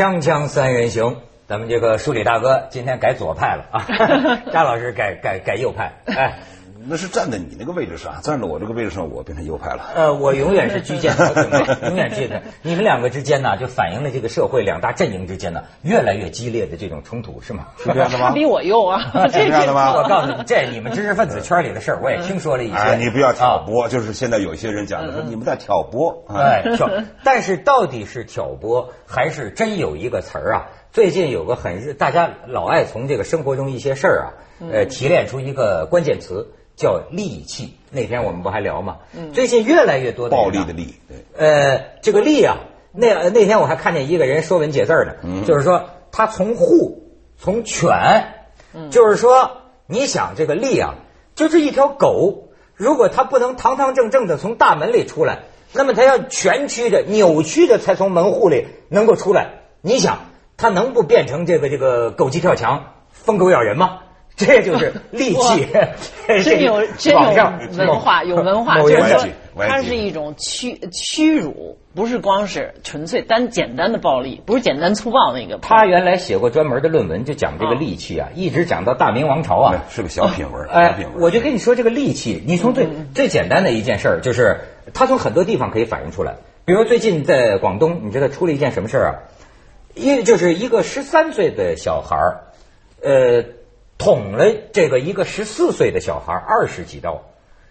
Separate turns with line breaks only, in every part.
锵锵三人行，咱们这个梳理大哥今天改左派了啊，张老师改改改右派，哎，
那是站在你那个位置上，站在我这个位置上，我变成右派了。
呃，我永远是居间永远居间。你们两个之间呢，就反映了这个社会两大阵营之间呢越来越激烈的这种冲突，是吗？
是这样的吗？
他比我右啊，
是这样的吗？
我告诉你，这你们知识分子圈里的事儿，我也听说了一些。
哎，你不要挑拨，就是现在有一些人讲的说你们在挑拨。
哎，挑，但是到底是挑拨还是真有一个词儿啊？最近有个很热，大家老爱从这个生活中一些事儿啊，呃，提炼出一个关键词叫戾气。那天我们不还聊吗？最近越来越多的
暴力的力，对，
呃，这个力啊，那那天我还看见一个人说文解字儿呢，就是说他从护从犬，就是说你想这个力啊，就是一条狗，如果它不能堂堂正正的从大门里出来，那么它要蜷曲着、扭曲着才从门户里能够出来。你想，它能不变成这个这个狗急跳墙、疯狗咬人吗？这就是戾气，
真有真有文化，有文化，就是说它是一种屈屈辱，不是光是纯粹单简单的暴力，不是简单粗暴那个。
他原来写过专门的论文，就讲这个戾气啊，一直讲到大明王朝啊。
是个小品文，小
哎
品，文。
我就跟你说这个戾气，你从最
嗯
最简单的一件事儿，就是它从很多地方可以反映出来。比如最近在广东，你知道出了一件什么事儿啊？一就是一个十三岁的小孩儿，呃，捅了这个一个十四岁的小孩二十几刀。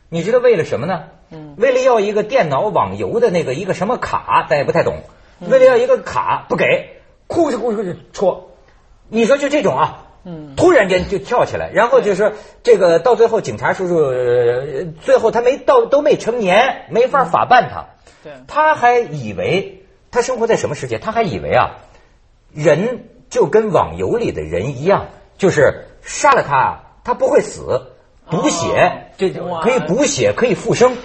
你知道为了什么呢？嗯，为了要一个电脑网游的那个一个什么卡，咱也不太懂。为了要一个卡不给，哭着哭着就戳。你说就这种啊，嗯，突然间就跳起来，然后就说这个到最后警察叔叔、呃最后他没到都没成年，没法法办他。
对
他还以为他生活在什么世界？他还以为啊，人就跟网游里的人一样，就是杀了他，他不会死，补血，这可以补血，可以复生。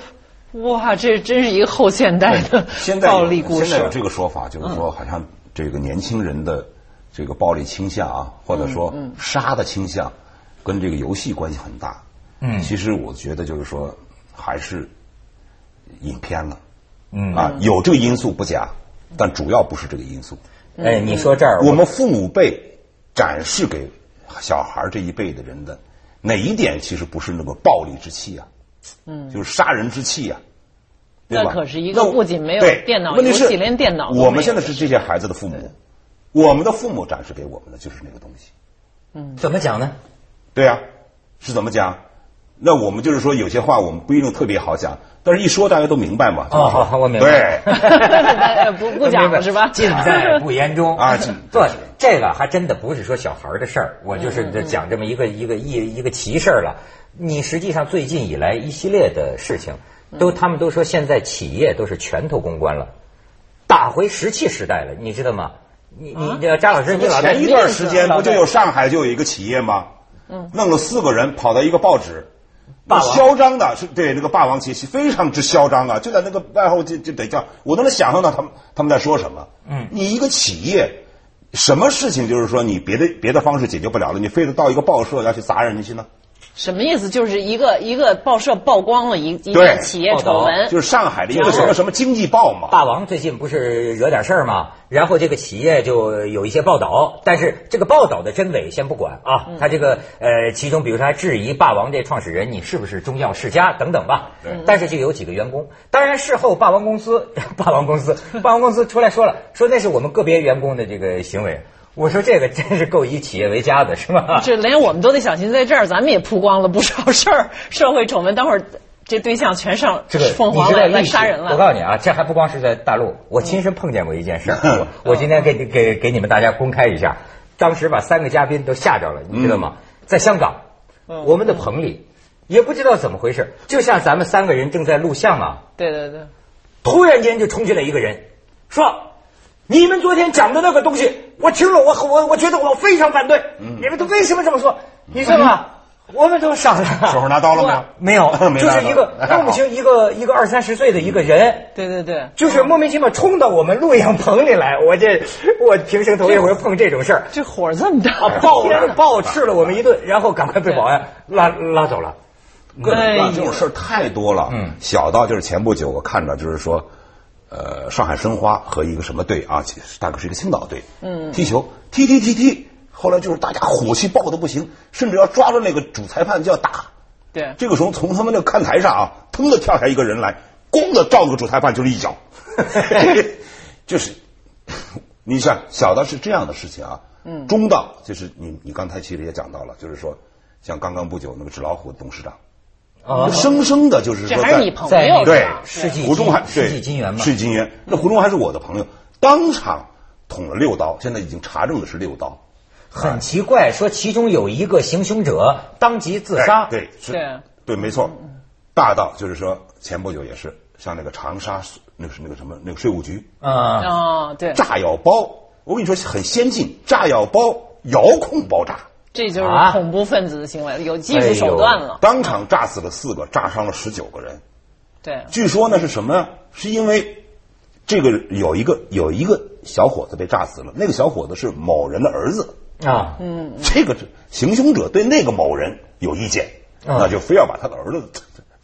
哇，这真是一个后现代的
现在
暴力故事。
现在有这个说法，就是说好像这个年轻人的这个暴力倾向啊，或者说杀的倾向，跟这个游戏关系很大。
嗯
其实我觉得就是说还是影片了。
嗯
啊，有这个因素不假，但主要不是这个因素。
哎，你说这儿
我们父母辈展示给小孩这一辈的人的哪一点，其实不是那么暴力之气啊，嗯，就是杀人之气啊，对吧？
那可是一个
那
不仅没有电脑
问题是
游戏连电脑
我们现在是这些孩子的父母，我们的父母展示给我们的就是那个东西，嗯
怎么讲呢？
对呀、是怎么讲？那我们就是说有些话我们不一定特别好讲，但是一说大家都明白嘛。
哦，好好，我明白。
对，
不 不讲了是吧？
尽在不言中
啊尽
不，这个还真的不是说小孩儿的事儿，我就是
嗯
讲这么一个一个一一个奇事儿了。你实际上最近以来一系列的事情，都
嗯
他们都说现在企业都是拳头公关了，打回石器时代了，你知道吗？你你这张老师，你老
前一段时间不就有上海就有一个企业吗？嗯，弄了四个人跑到一个报纸，
霸王
嚣张的是对那个霸王气息非常之嚣张啊，就在那个外后就就得叫，我都能想象到他们他们在说什么。
嗯
你一个企业，什么事情就是说你别的别的方式解决不了了，你非得到一个报社要去砸人家去呢？
什么意思？就是一个一个报社曝光了一一
对
件企业丑闻，
就是上海的一个什么什么经济报嘛。
霸王最近不是惹点事儿吗？然后这个企业就有一些报道，但是这个报道的真伪先不管啊。他这个呃，其中比如说还质疑霸王这创始人你是不是中药世家等等吧。但是就有几个员工，当然事后霸王公司、霸王公司、霸王公司出来说了，说那是我们个别员工的这个行为。我说这个真是够以企业为家的，是吧？
这连我们都得小心，在这儿咱们也曝光了不少事儿，社会丑闻。等会儿这对象全上
这个
凤凰来来
你知道历史
杀人了。
我告诉你啊，这还不光是在大陆，我亲身碰见过一件事儿。我我今天给给给你们大家公开一下，当时把三个嘉宾都吓着了，你知道吗？在香港，我们的棚里也不知道怎么回事，就像咱们三个人正在录像啊，
对对对，
突然间就冲进来一个人，说：“你们昨天讲的那个东西，我听了，我我我觉得我非常反对。你们都为什么这么说？你知道吗？我们都傻了。
手上拿刀了没有？
没有，
没
就是一个
刀
弄不清一个一个二三十岁的一个人，
对对对，
就是莫名其妙冲到我们录影棚里来。我这我平生头一回碰这种事儿，
这火这么大，
啊，暴暴斥了我们一顿，然后赶快被保安拉拉走了。
各种各样这种事儿太多了。
嗯
小到就是前不久我看到，就是说，呃上海申花和一个什么队啊，大概是一个青岛队，嗯，踢球踢踢踢踢，后来就是大家火气爆的不行，甚至要抓住那个主裁判就要打。
对，
这个时候从他们那个看台上啊，腾的跳下一个人来，咣的照那个主裁判就是一脚，就是你想小到是这样的事情啊，嗯，中到就是你你刚才其实也讲到了，就是说像刚刚不久那个纸老虎董事长，
啊。
生生的就是说在
这还是你朋
在
对
世纪
胡忠还
世
对
纪金元嘛，
世纪金元，那胡忠还是我的朋友，当场捅了六刀，现在已经查证的是六刀，
很奇怪，说其中有一个行凶者当即自杀。
哎对是
对。
对没错，大到就是说前不久也是像那个长沙那个是那个什么那个税务局
啊，
哦，对，
炸药包，我跟你说很先进，炸药包遥控爆炸，
这就是
啊
恐怖分子的行为，有技术手段了。
当场炸死了四个，炸伤了十九个人。
对，
据说呢是什么呢？是因为这个有一个有一个小伙子被炸死了，那个小伙子是某人的儿子。
啊，
嗯
这个行凶者对那个某人有意见，
嗯
那就非要把他的儿子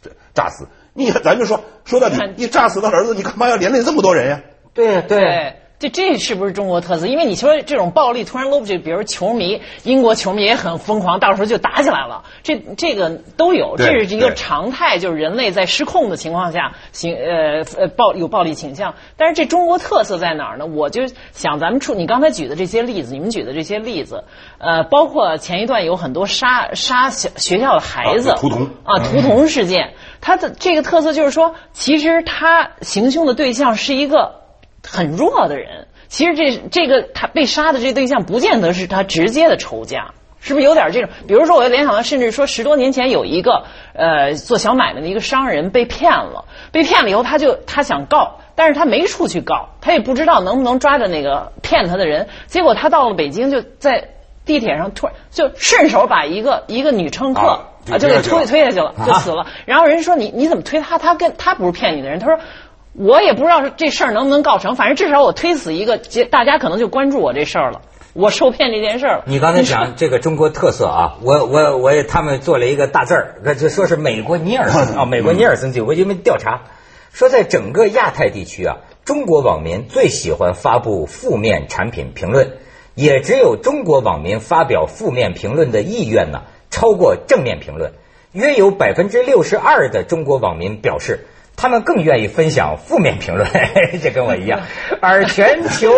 这 炸死。你咱就说说到底，你炸死他儿子，你干嘛要连累这么多人呀？
对对，
对，这这是不是中国特色？因为你说这种暴力突然搂不起，比如球迷，英国球迷也很疯狂，到时候就打起来了，这这个都有，这是一个常态，就是人类在失控的情况下行呃呃暴有暴力倾向。但是这中国特色在哪儿呢？我就想咱们出你刚才举的这些例子，你们举的这些例子，呃，包括前一段有很多杀杀小学校的孩子，
啊屠童
啊，屠童事件，它的这个特色就是说，其实他行凶的对象是一个很弱的人。其实这这个他被杀的这对象，不见得是他直接的仇家，是不是有点这种？比如说，我联想到，甚至说十多年前有一个呃做小买卖的一个商人被骗了，被骗了以后，他就他想告，但是他没处去告，他也不知道能不能抓着那个骗他的人。结果他到了北京，就在地铁上突然就顺手把一个一个女乘客。
啊就
给推
推下去了
就死了。然后人家说你你怎么推他？他跟他不是骗你的人。他说我也不知道这事儿能不能告成，反正至少我推死一个，结大家可能就关注我这事儿了，我受骗这件事儿了。
你刚才讲 这个中国特色啊，我我我也他们做了一个大字儿，就说是美国尼尔森啊，美国尼尔森有个因为调查说，在整个亚太地区啊，中国网民最喜欢发布负面产品评论，也只有中国网民发表负面评论的意愿呢超过正面评论，约有百分之六十二的中国网民表示。他们更愿意分享负面评论，这跟我一样。而全球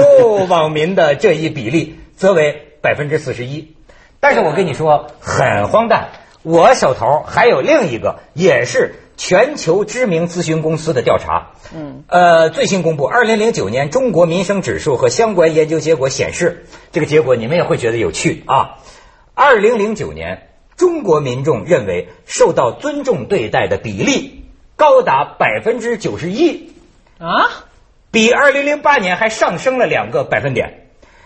网民的这一比例则为百分之四十一。但是我跟你说，很荒诞。我手头还有另一个，也是全球知名咨询公司的调查。嗯，呃，最新公布，二零零九年中国民生指数和相关研究结果显示，这个结果你们也会觉得有趣啊。二零零九年，中国民众认为受到尊重对待的比例。高达百分之九十一，
啊，
比二零零八年还上升了两个百分点。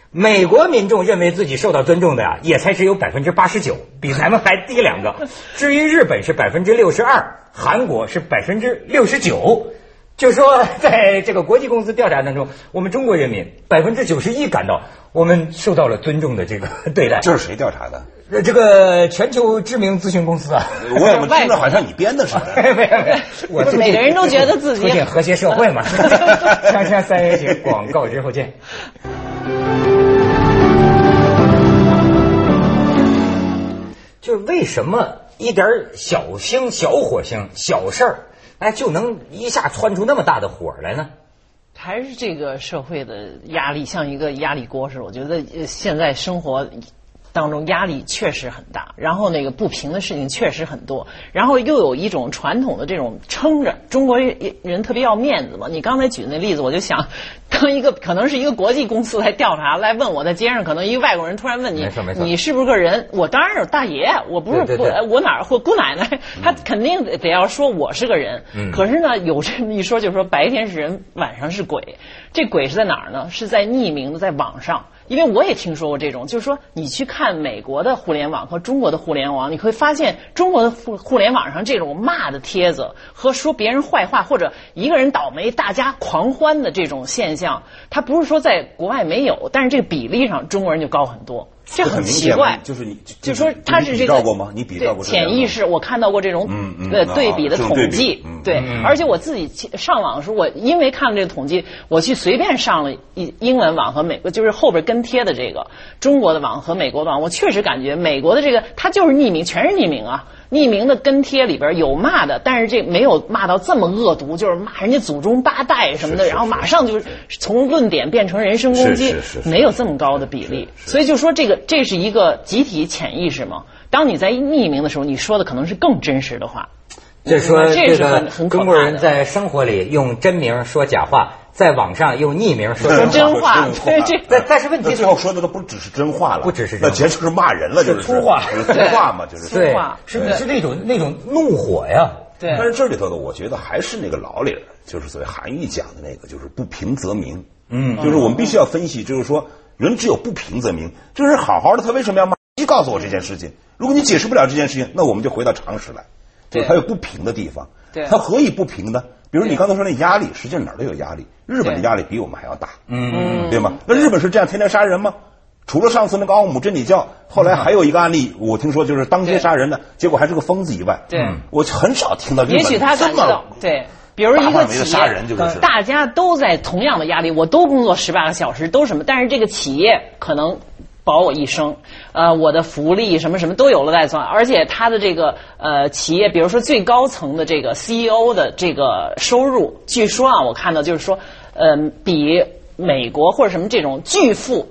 美国民众认为自己受到尊重的呀，也才只有百分之八十九，比咱们还低两个。至于日本是百分之六十二，韩国是百分之六十九。就说在这个国际公司调查当中，我们中国人民百分之九十一感到我们受到了尊重的这个对待。
这是谁调查的？
呃这个全球知名咨询公司啊，
我怎么听着好像你编的似的？
没有没有，我
每个人都觉得自己
促进和谐社会嘛。锵锵三人行，广告之后见。就是为什么一点小星、小火星、小事儿，哎，就能一下窜出那么大的火来呢？
还是这个社会的压力像一个压力锅似的。我觉得现在生活当中压力确实很大，然后那个不平的事情确实很多，然后又有一种传统的这种撑着，中国人特别要面子嘛。你刚才举的那例子，我就想，当一个可能是一个国际公司来调查来问我在街上，可能一个外国人突然问你你是不是个人？我当然是大爷，我不是我哪儿或姑奶奶，他肯定得得要说我是个人。
嗯
可是呢，有这么一说，就是说白天是人，晚上是鬼。这鬼是在哪儿呢？是在匿名的，在网上。因为我也听说过这种，就是说你去看美国的互联网和中国的互联网，你会发现中国的互互联网上这种骂的帖子和说别人坏话，或者一个人倒霉大家狂欢的这种现象，它不是说在国外没有，但是这个比例上中国人就高很多。这很奇怪。
就是你
就说他是这个
照过吗？你比照过
潜意识，我看到过这种
嗯嗯
呃
啊
对比的统计
嗯，
对，而且我自己去上网的时候，我因为看了这个统计，我去随便上了英英文网和美国，就是后边跟贴的这个中国的网和美国的网，我确实感觉美国的这个它就是匿名，全是匿名啊。匿名的跟帖里边有骂的，但是这没有骂到这么恶毒，就是骂人家祖宗八代什么的，然后马上就是从论点变成人身攻击没有这么高的比例。所以就说这个这是一个集体潜意识嘛。当你在匿名的时候，你说的可能是更真实的话。
就是说
这
个中国人。在生活里用真名说假话，在网上用匿名说
说
真
真话。这
但但是问题
最后说的都不只是真话了，
不只是
那简直就是骂人了，就是。
是粗话。
就是粗话嘛，就是。
对
话，
是
对。
是那种那种怒火呀。
对。
但是这里头呢，我觉得还是那个老理儿，就是所谓韩愈讲的那个，就是不平则鸣。嗯，就是我们必须要分析，就是说人只有不平则鸣。这个人好好的，他为什么要骂？你告诉我这件事情，如果你解释不了这件事情，那我们就回到常识来，就是他有不平的地方。
对
他何以不平呢？比如你刚才说那压力，实际上哪儿都有压力，日本的压力比我们还要大。
嗯，
对吗？那日本是这样天天杀人吗？除了上次那个奥姆真理教，后来还有一个案例，我听说就是当街杀人的，结果还是个疯子以外，
对
嗯我很少听到日本
也许他
这么
感到对。比如一个企
杀人，就
业，
是
大家都在同样的压力，我都工作十八个小时，都什么？但是这个企业可能保我一生，呃，我的福利什么什么都有了在算，而且他的这个呃企业，比如说最高层的这个 CEO 的这个收入，据说啊，我看到就是说，呃，比美国或者什么这种巨富。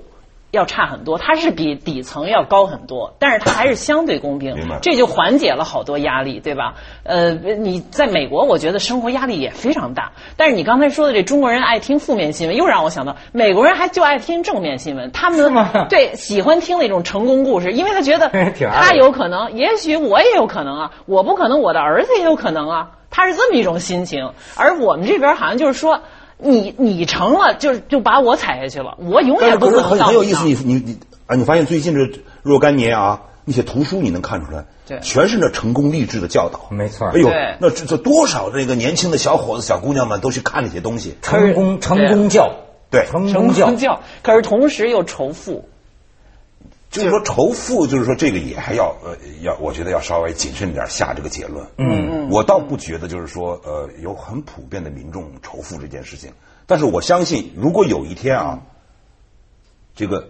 要差很多，它是比底层要高很多，但是它还是相对公平，这就缓解了好多压力，对吧？呃，你在美国，我觉得生活压力也非常大。但是你刚才说的这中国人爱听负面新闻，又让我想到美国人还就爱听正面新闻，他们对喜欢听那种成功故事，因为他觉得 他有可能，也许我也有可能啊，我不可能，我的儿子也有可能啊，他是这么一种心情。而我们这边好像就是说。你你成了，就就把我踩下去了，我永远不可能
很很有意思，你你你啊，你发现最近这若干年啊，那些图书你能看出来，
对
全是那成功励志的教导，
没错
哎呦，那这这多少这个年轻的小伙子、小姑娘们都去看那些东西，
成功成功教，
对
成
成
功教
功，教，可是同时又仇富。
就是说仇富，就是说这个也还要呃要，我觉得要稍微谨慎点下这个结论。嗯嗯，我倒不觉得就是说呃有很普遍的民众仇富这件事情，但是我相信，如果有一天啊，这个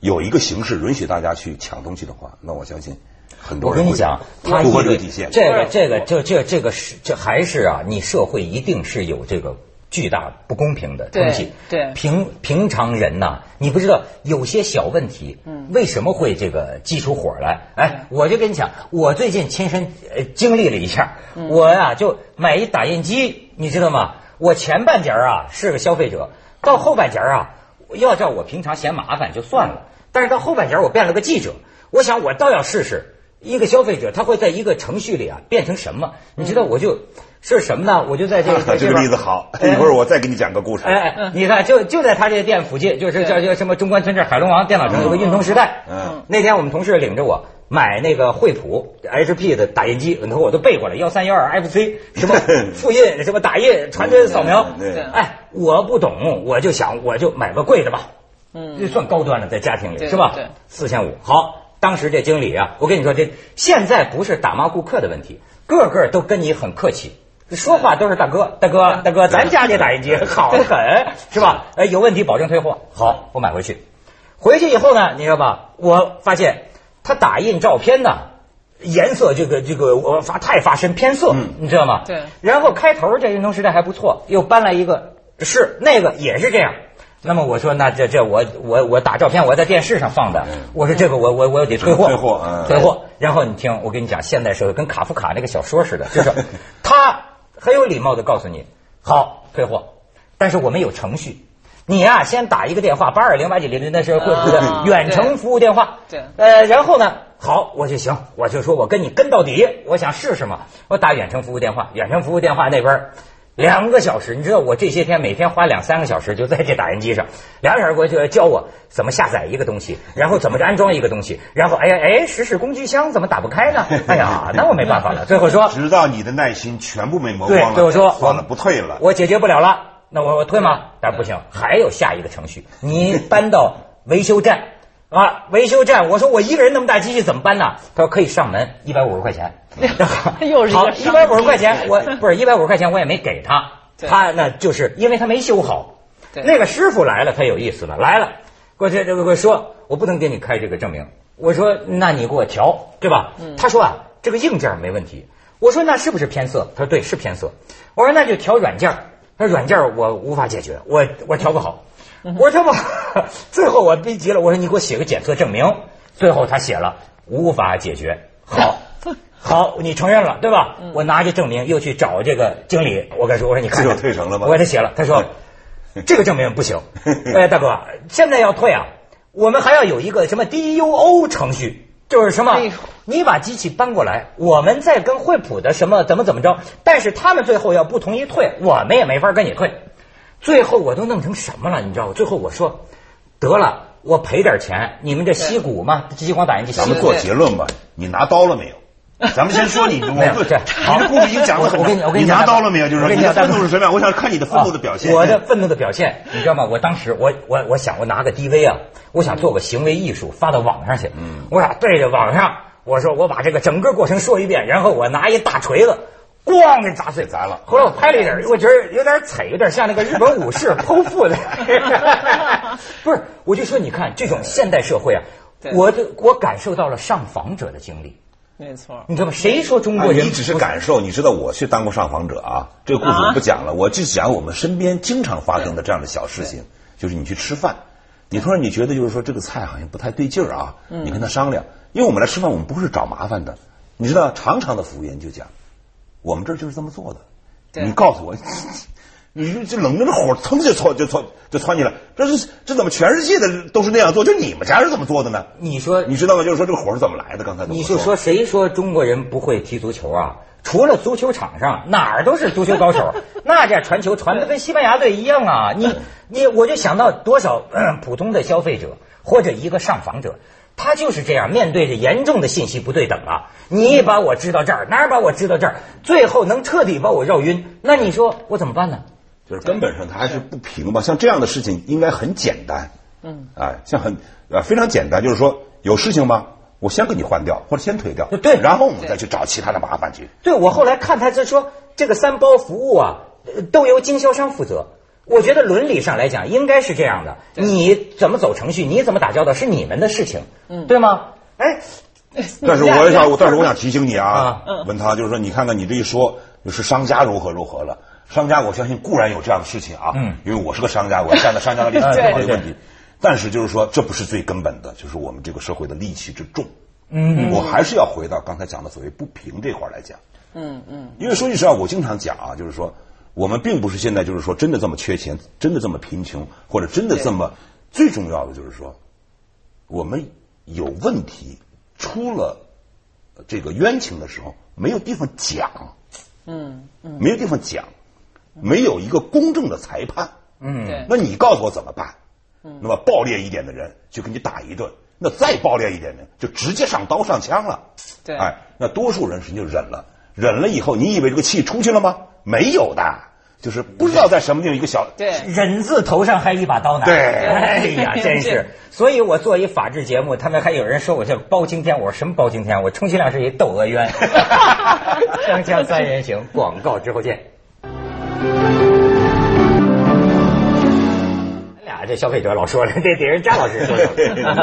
有一个形式允许大家去抢东西的话，那我相信很多人会
我跟你讲，他
符合
一个
这个底线。
这个这个这这这个是这还是啊，你社会一定是有这个巨大不公平的东西。
对对
平平常人呐，你不知道有些小问题，嗯，为什么会这个激出火来？哎，我就跟你讲，我最近亲身呃经历了一下，
嗯
我呀就买一打印机，你知道吗？我前半截儿啊是个消费者，到后半截儿啊，要照我平常嫌麻烦就算了，但是到后半截儿我变了个记者，我想我倒要试试。一个消费者他会在一个程序里啊变成什么？你知道我就是什么呢？我就在这个
这个例子好，一会儿我再给你讲个故事。
哎哎，你看，就就在他这个店附近，就是叫叫什么中关村这海龙王电脑城有个运通时代。
嗯，
那天我们同事领着我买那个惠普 HP 的打印机，你看我都背过来，幺三幺二 FC 什么 复印什么打印传真扫描。
对对
哎，我不懂，我就想我就买个贵的吧。嗯，这算高端的，在家庭里是吧？
对，
四千五。好，当时这经理啊，我跟你说，这现在不是打骂顾客的问题，个个都跟你很客气。说话都是大哥，大哥，大哥，咱家这打印机好得很，是吧？哎，有问题保证退货。好，我买回去，回去以后呢，你知道吧？我发现他打印照片呢，颜色这个这个我发太发深偏色，你知道吗？
对。
然后开头这运动时代还不错，又搬来一个是那个也是这样。那么我说，那这这我我我打照片，我在电视上放的，我说这个我我我得退货，
退货嗯
退货。然后你听，我跟你讲，现代社会跟卡夫卡那个小说似的，就是 他很有礼貌的告诉你，好退货，但是我们有程序，你呀、先打一个电话八二零八几零零那是惠普的
啊
远程服务电话，
对。
呃，然后呢，好我就行，我就说我跟你跟到底，我想试试嘛，我打远程服务电话，远程服务电话那边儿两个小时，你知道我这些天每天花两三个小时就在这打印机上，两个小时过去教我怎么下载一个东西，然后怎么安装一个东西，然后哎呀哎，实时工具箱怎么打不开呢？哎呀，那我没办法了，最后说
直到你的耐心全部被磨
对
光，了，
最后说
算了，不退了。
我解决不了了，那我我退吗？但不行，还有下一个程序，你搬到维修站，啊，维修站，我说我一个人那么大机器怎么搬呢？他说可以上门，一百五十块钱。
又是一个
好，一
商
百五十块钱，我不是一百五十块钱，我也没给他。他呢就是因为他没修好。那个师傅来了，他有意思了，来了，过去这这个说，我不能给你开这个证明。我说那你给我调，对吧？他说啊，这个硬件没问题。我说那是不是偏色？他说对，是偏色。我说那就调软件。他说软件我无法解决，我我调不好。我说他妈，最后我逼急了，我说你给我写个检测证明。最后他写了无法解决。好，好，你承认了对吧？我拿着证明又去找这个经理，我跟他说，我说你看看，
这就退成了吗
我给他写了，他说 这个证明不行。哎，大哥，现在要退啊，我们还要有一个什么 DUO 程序。就是什么？你把机器搬过来，我们再跟惠普的什么怎么怎么着，但是他们最后要不同意退，我们也没法跟你退。最后我都弄成什么了，你知道吗？最后我说，得了，我赔点钱，你们这硒鼓嘛，激光打印机，
咱们做结论吧，你拿刀了没有？咱们先说你，我
没有
对，
这
你的故事已经讲了很
我我跟你我跟
你
你
拿刀了没有？就是
我跟你讲
愤怒是什么样？我想看你的愤怒的表现。
啊我的愤怒的表现，你知道吗？我当时我我我想我拿个 DV 啊，我想做个行为艺术发到网上去。嗯，我想对着网上，我说我把这个整个过程说一遍，然后我拿一大锤子。咣给砸碎
砸了
后来我拍了一点，我觉得有点惨，有点像那个日本武士 剖腹的。不是，我就说你看这种现代社会啊，我的我感受到了上访者的经历。
没错。
你知道吗？谁说中
啊
国人
你只是感受，你知道我去当过上访者啊，这个故事我不讲了，我就讲我们身边经常发生的这样的小事情，就是你去吃饭，你突然你觉得就是说这个菜好像不太对劲儿啊，你跟他商量，因为我们来吃饭，我们不是找麻烦的，你知道，常常的服务员就讲，我们这儿就是这么做的，你告诉我。你这这冷着这火腾就窜就窜就窜起来，这是这怎么全世界的都是那样做？就你们家是怎么做的呢？
你说
你知道吗？就是说这个火是怎么来的？刚才
你就说谁说中国人不会踢足球啊？除了足球场上，哪儿都是足球高手。那家传球传的跟西班牙队一样啊！你你，我就想到多少、呃普通的消费者或者一个上访者，他就是这样，面对着严重的信息不对等啊！你把我支到这儿，哪儿把我支到这儿，最后能彻底把我绕晕，那你说我怎么办呢？
就是根本上他还是不平吧。像这样的事情应该很简单，嗯，啊，像很啊非常简单，就是说有事情吗？我先给你换掉，或者先推掉，
对
然后我们再去找其他的麻烦去。
对，我后来看他这说这个三包服务啊，呃都由经销商负责。我觉得伦理上来讲应该是这样的，你怎么走程序，你怎么打交道是你们的事情，嗯，对吗？哎，
但是我想，但是我想提醒你啊
啊，
文涛，就是说，你看看你这一说，就是商家如何如何了。商家，我相信固然有这样的事情啊，
嗯
因为我是个商家，我站在商家的 立场
对
考虑问题。但是就是说，这不是最根本的，就是我们这个社会的戾气之重。
嗯，
我还是要回到刚才讲的所谓不平这块来讲。
嗯嗯，
因为说句实话，我经常讲啊，就是说，我们并不是现在就是说真的这么缺钱，真的这么贫穷，或者真的这么，最重要的就是说，我们有问题出了这个冤情的时候，没有地方讲，
嗯嗯，
没有地方讲，没有一个公正的裁判。
嗯
那你告诉我怎么办？那么暴烈一点的人就给你打一顿，那再暴烈一点的就直接上刀上枪了。
对
哎，那多数人是就忍了，忍了以后，你以为这个气出去了吗？没有的，就是不知道在什么地方一个小
对
忍字头上还一把刀呢。
对
哎呀，真是。所以我做一法制节目，他们还有人说我叫包青天，我说什么包青天？我充其量是一窦娥冤。锵锵三人行，广告之后见。这消费者老说了，这得人张老师说说。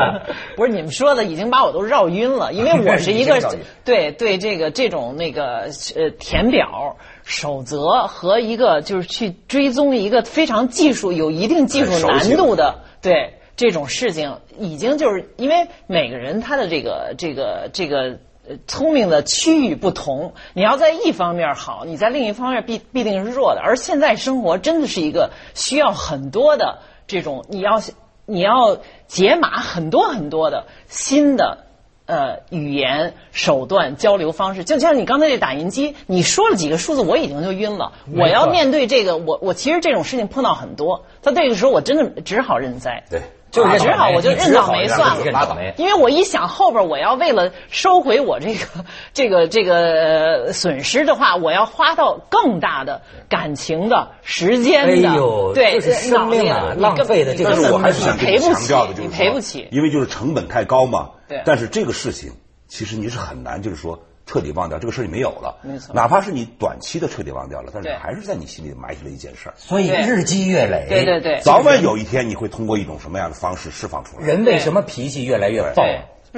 不是你们说的已经把我都绕晕了，因为我是一个 对对这个这种那个呃填表守则和一个就是去追踪一个非常技术有一定技术难度的对这种事情，已经就是因为每个人他的这个这个这个。呃聪明的区域不同，你要在一方面好，你在另一方面必必定是弱的。而现在生活真的是一个需要很多的这种，你要你要解码很多很多的新的呃语言手段交流方式。就像你刚才这打印机，你说了几个数字，我已经就晕了。我要面对这个，我我其实这种事情碰到很多，在这个时候我真的只好认栽。
对。
就认
只好我就认倒霉算
认倒霉
了，因为我一想后边我要为了收回我这个这个这个呃损失的话，我要花到更大的感情的时间的，
哎呦
对，
就是生命啊浪费的这个
但是我还是想跟你
赔不起
强调的，就是
你赔不起。
因为就是成本太高嘛。
对
但是这个事情其实你是很难，就是说彻底忘掉，这个事儿就没有了。
没错
哪怕是你短期的彻底忘掉了，但是
对
还是在你心里埋下了一件事儿。
所以日积月累，
对对对
早晚有一天你会通过一种什么样的方式释放出来？
人为什么脾气越来越暴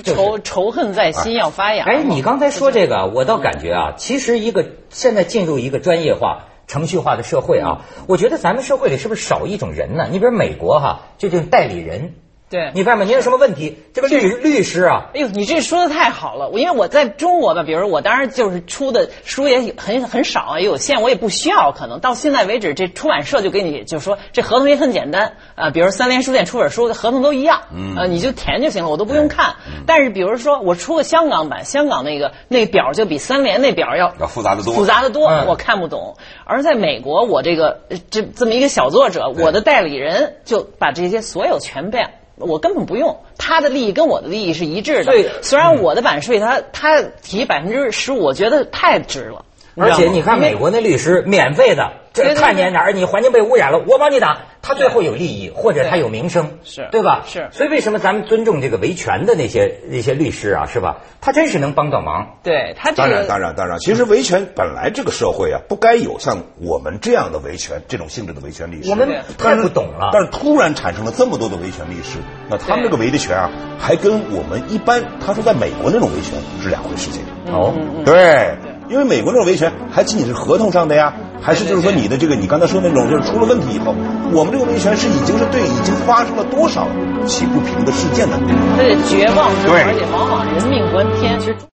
仇仇恨在心要发芽。
哎，你刚才说这个，我倒感觉啊，其实一个现在进入一个专业化、程序化的社会啊，我觉得咱们社会里是不是少一种人呢？你比如美国哈，就这种代理人，
对
你发现没？你有什么问题，这个律律师啊，
哎呦，你这说的太好了！我因为我在中国吧，比如我当然就是出的书也很很少啊，也有限，我也不需要。可能到现在为止，这出版社就给你就说这合同也很简单啊、比如三联书店出本书，合同都一样，嗯，呃，你就填就行了，我都不用看。但是比如说我出个香港版，香港那个那个表就比三联那表要
要复杂的多
复杂的多，
嗯
我看不懂。而在美国，我这个呃这这么一个小作者，我的代理人就把这些所有全变。我根本不用，他的利益跟我的利益是一致的
对。
虽然我的版税他他提百分之十五，我觉得太值了。
而且你看美国那律师免费的，这
对对对
看见哪儿你环境被污染了，我帮你打，他最后有利益或者他有名声，
是
对吧？
是
所以为什么咱们尊重这个维权的那些那些律师啊，是吧？他真是能帮到忙。
对他这
当然，当然，当然，其实维权本来这个社会啊，不该有像我们这样的维权这种性质的维权律师。
我们太不懂了
但是突然产生了这么多的维权律师，那他们这个维的权啊，还跟我们一般他说在美国那种维权是两回事情。
哦，
对，因为美国这种维权还仅仅是合同上的呀，还是就是说你的这个你刚才说那种就是出了问题以后，我们这个维权是已经是对已经发生了多少起不平的事件的。
他的绝望
对
而且往往人命关天。其实。